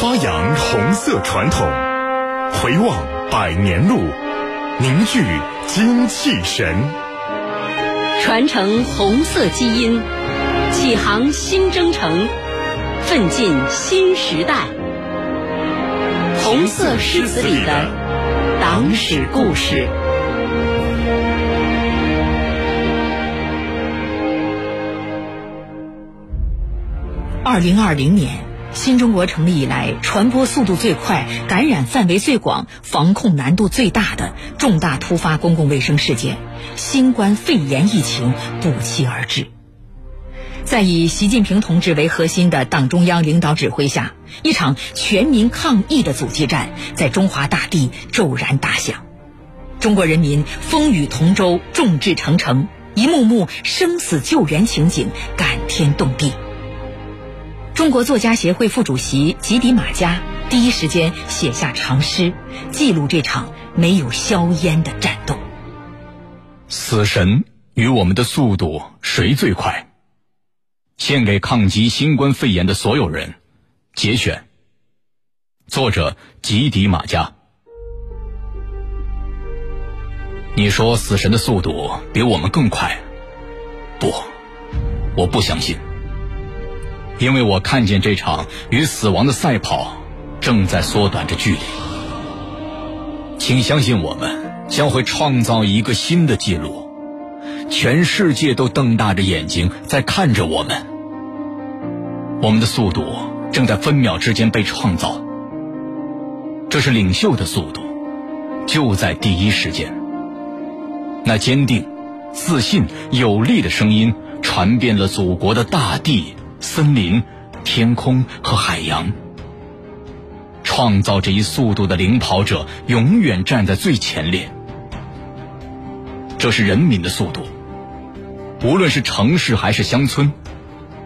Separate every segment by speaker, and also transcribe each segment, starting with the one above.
Speaker 1: 发扬红色传统，回望百年路，凝聚精气神，
Speaker 2: 传承红色基因，启航新征程，奋进新时代。红色诗词里的党史故事。
Speaker 3: 二零二零年，新中国成立以来，传播速度最快、感染范围最广、防控难度最大的重大突发公共卫生事件——新冠肺炎疫情不期而至。在以习近平同志为核心的党中央领导指挥下，一场全民抗疫的阻击战在中华大地骤然打响。中国人民风雨同舟，众志成城，一幕幕生死救援情景感天动地。中国作家协会副主席吉迪马加第一时间写下长诗，记录这场没有硝烟的战斗。
Speaker 4: 死神与我们的速度谁最快？献给抗击新冠肺炎的所有人。节选。作者吉迪马加。你说死神的速度比我们更快？不，我不相信。因为我看见这场与死亡的赛跑正在缩短着距离，请相信我们将会创造一个新的记录，全世界都瞪大着眼睛在看着我们，我们的速度正在分秒之间被创造，这是领袖的速度，就在第一时间，那坚定、自信、有力的声音传遍了祖国的大地。森林、天空和海洋，创造这一速度的领跑者永远站在最前列。这是人民的速度，无论是城市还是乡村，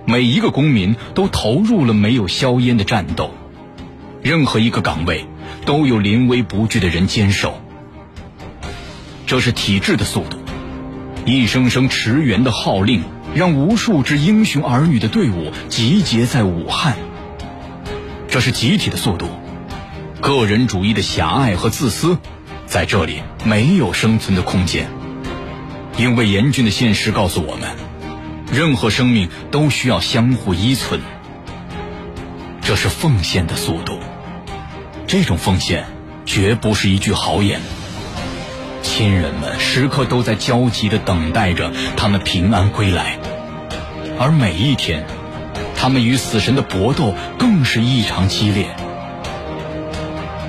Speaker 4: 每一个公民都投入了没有硝烟的战斗，任何一个岗位都有临危不惧的人坚守。这是体制的速度，一声声驰援的号令。让无数支英雄儿女的队伍集结在武汉，这是集体的速度。个人主义的狭隘和自私，在这里没有生存的空间。因为严峻的现实告诉我们，任何生命都需要相互依存。这是奉献的速度，这种奉献绝不是一句豪言。亲人们时刻都在焦急地等待着他们平安归来，而每一天，他们与死神的搏斗更是异常激烈。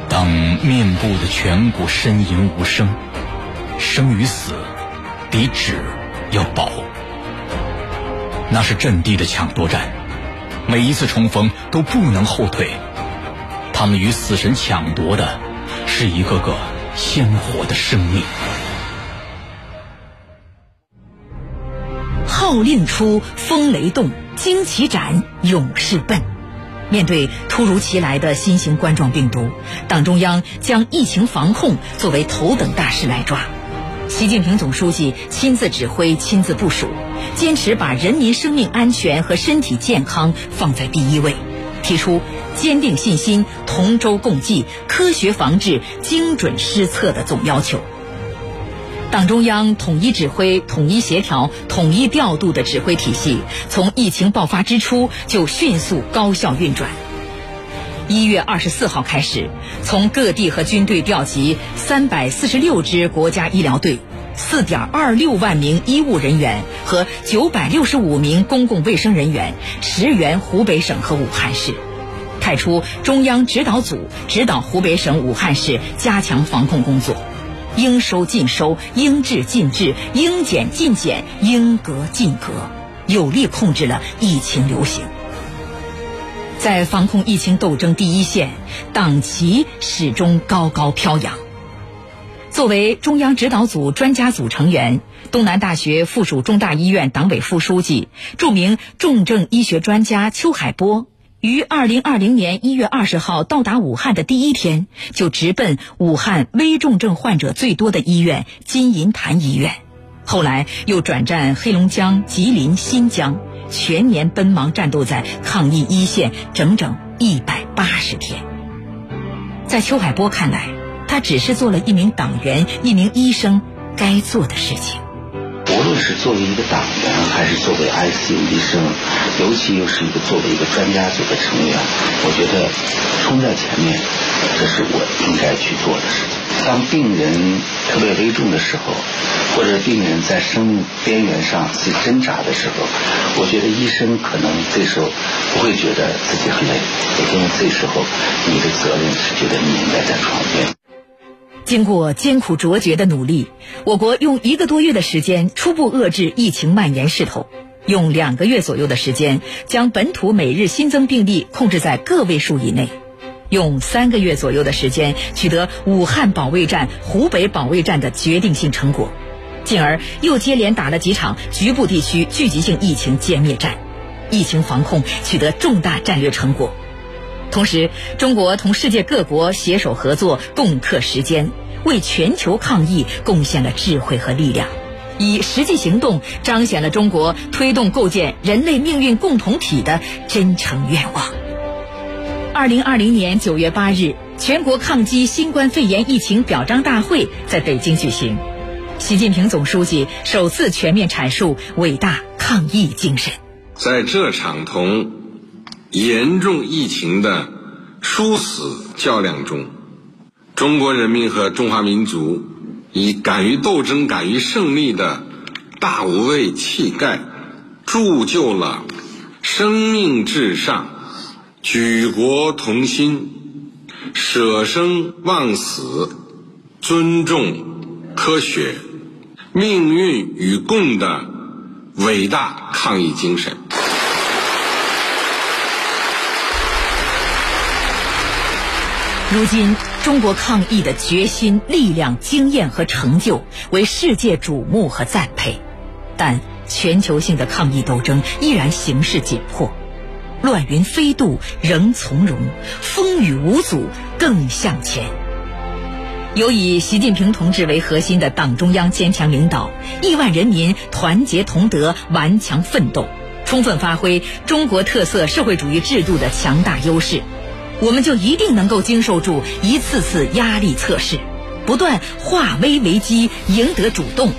Speaker 4: 当面部的颧骨呻吟无声，生与死比纸要薄，那是阵地的抢夺战，每一次冲锋都不能后退。他们与死神抢夺的是一个个。鲜活的生命。
Speaker 3: 号令出，风雷动，旌旗展，勇士奔。面对突如其来的新型冠状病毒，党中央将疫情防控作为头等大事来抓。习近平总书记亲自指挥、亲自部署，坚持把人民生命安全和身体健康放在第一位，提出。坚定信心，同舟共济，科学防治，精准施策的总要求。党中央统一指挥、统一协调、统一调度的指挥体系，从疫情爆发之初就迅速高效运转。一月二十四号开始，从各地和军队调集三百四十六支国家医疗队、四点二六万名医务人员和九百六十五名公共卫生人员，驰援湖北省和武汉市。派出中央指导组指导湖北省武汉市加强防控工作，应收尽收，应治尽治，应检尽检，应隔尽隔，有力控制了疫情流行。在防控疫情斗争第一线，党旗始终高高飘扬。作为中央指导组专家组成员，东南大学附属中大医院党委副书记、著名重症医学专家邱海波。于二零二零年一月二十号到达武汉的第一天，就直奔武汉危重症患者最多的医院金银潭医院，后来又转战黑龙江、吉林、新疆，全年奔忙战斗在抗疫一线，整整一百八十天。在邱海波看来，他只是做了一名党员、一名医生该做的事情。
Speaker 5: 无论是作为一个党员，还是作为 ICU 医生，尤其又是一个作为一个专家组的成员，我觉得冲在前面，这是我应该去做的事情。当病人特别危重的时候，或者病人在生命边缘上去挣扎的时候，我觉得医生可能这时候不会觉得自己很累，因为这时候你的责任是觉得你应该在床边。
Speaker 3: 经过艰苦卓绝的努力，我国用一个多月的时间初步遏制疫情蔓延势头，用两个月左右的时间将本土每日新增病例控制在个位数以内，用三个月左右的时间取得武汉保卫战、湖北保卫战的决定性成果，进而又接连打了几场局部地区聚集性疫情歼灭战，疫情防控取得重大战略成果。同时，中国同世界各国携手合作，共克时艰，为全球抗疫贡献了智慧和力量，以实际行动彰显了中国推动构建人类命运共同体的真诚愿望。二零二零年九月八日，全国抗击新冠肺炎疫情表彰大会在北京举行，习近平总书记首次全面阐述伟大抗疫精神。
Speaker 6: 在这场同。严重疫情的殊死较量中，中国人民和中华民族以敢于斗争、敢于胜利的大无畏气概，铸就了生命至上、举国同心、舍生忘死、尊重科学、命运与共的伟大抗疫精神。
Speaker 3: 如今，中国抗疫的决心、力量、经验和成就为世界瞩目和赞佩，但全球性的抗疫斗争依然形势紧迫，乱云飞渡仍从容，风雨无阻更向前。有以习近平同志为核心的党中央坚强领导，亿万人民团结同德、顽强奋斗，充分发挥中国特色社会主义制度的强大优势。我们就一定能够经受住一次次压力测试，不断化危为机，赢得主动，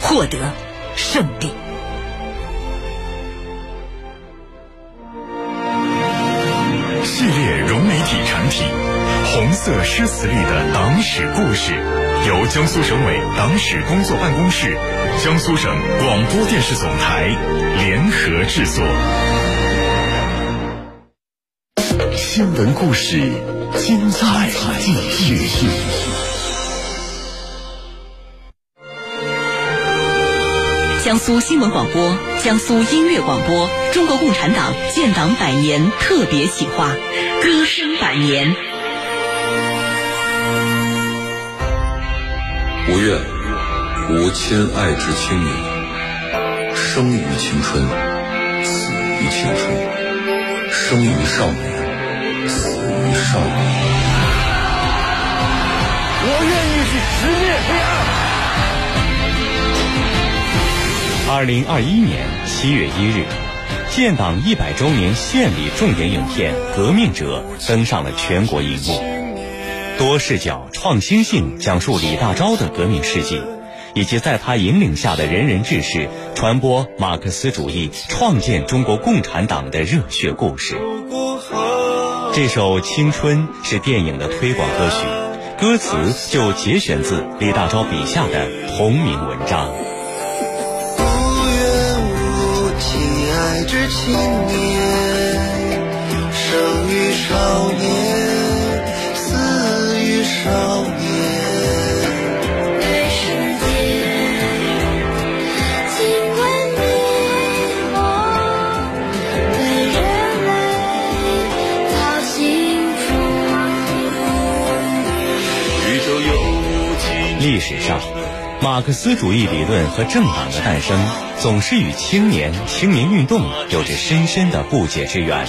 Speaker 3: 获得胜利。
Speaker 1: 系列融媒体产品《红色诗词里的党史故事》，由江苏省委党史工作办公室、江苏省广播电视总台联合制作。新闻故事，精彩继续。
Speaker 2: 江苏新闻广播、江苏音乐广播，中国共产党建党百年特别企划《歌声百年》。
Speaker 7: 五月，吾亲爱之青年，生于青春，死于青春，生于少年。少年，
Speaker 8: 我愿意去直面黑
Speaker 9: 暗。二零二一年七月一日，建党一百周年献礼重点影片《革命者》登上了全国荧幕，多视角、创新性讲述李大钊的革命事迹，以及在他引领下的仁人志士传播马克思主义、创建中国共产党的热血故事。这首《青春》是电影的推广歌曲，歌词就节选自李大钊笔下的同名文章。
Speaker 10: 不愿无情爱之青年，生于少年，死于少年。
Speaker 9: 马克思主义理论和政党的诞生，总是与青年、青年运动有着深深的不解之缘。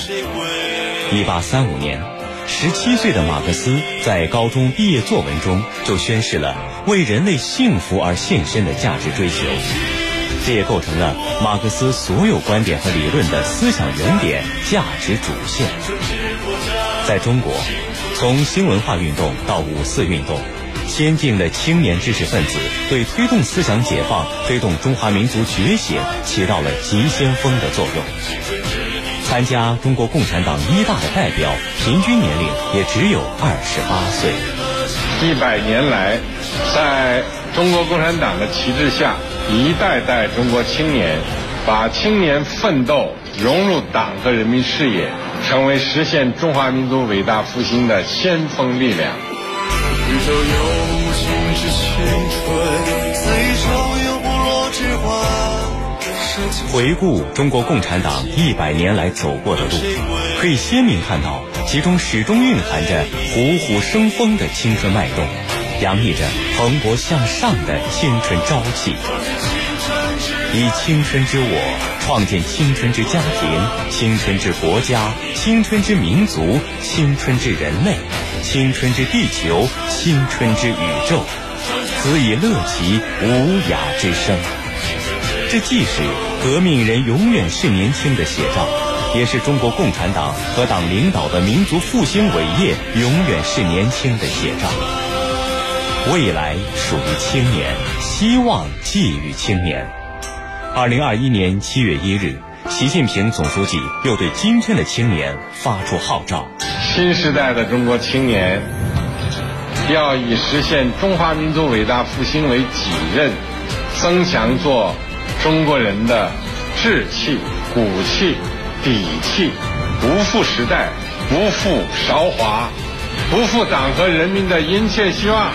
Speaker 9: 一八三五年，十七岁的马克思在高中毕业作文中就宣示了为人类幸福而献身的价值追求。这也构成了马克思所有观点和理论的思想原点、价值主线。在中国，从新文化运动到五四运动，先进的青年知识分子对推动思想解放、推动中华民族觉醒起到了急先锋的作用。参加中国共产党一大的代表，平均年龄也只有二十八岁。
Speaker 6: 一百年来，在中国共产党的旗帜下，一代代中国青年把青年奋斗融入党和人民事业，成为实现中华民族伟大复兴的先锋力量。
Speaker 10: 宇宙有情之青春，肆意超越不落之花。
Speaker 9: 回顾中国共产党一百年来走过的路，可以鲜明看到其中始终蕴含着虎虎生风的青春脉动，洋溢着蓬勃向上的青春朝气。以青春之我创建青春之家庭、青春之国家、青春之民族、青春之人类、青春之地球、青春之宇宙，此以乐其无涯之声。这既是革命人永远是年轻的写照，也是中国共产党和党领导的民族复兴伟业永远是年轻的写照。未来属于青年，希望寄予青年。二零二一年七月一日，习近平总书记又对今天的青年发出号召：
Speaker 6: 新时代的中国青年要以实现中华民族伟大复兴为己任，增强做。中国人的志气、骨气、底气，不负时代，不负韶华，不负党和人民的殷切希望。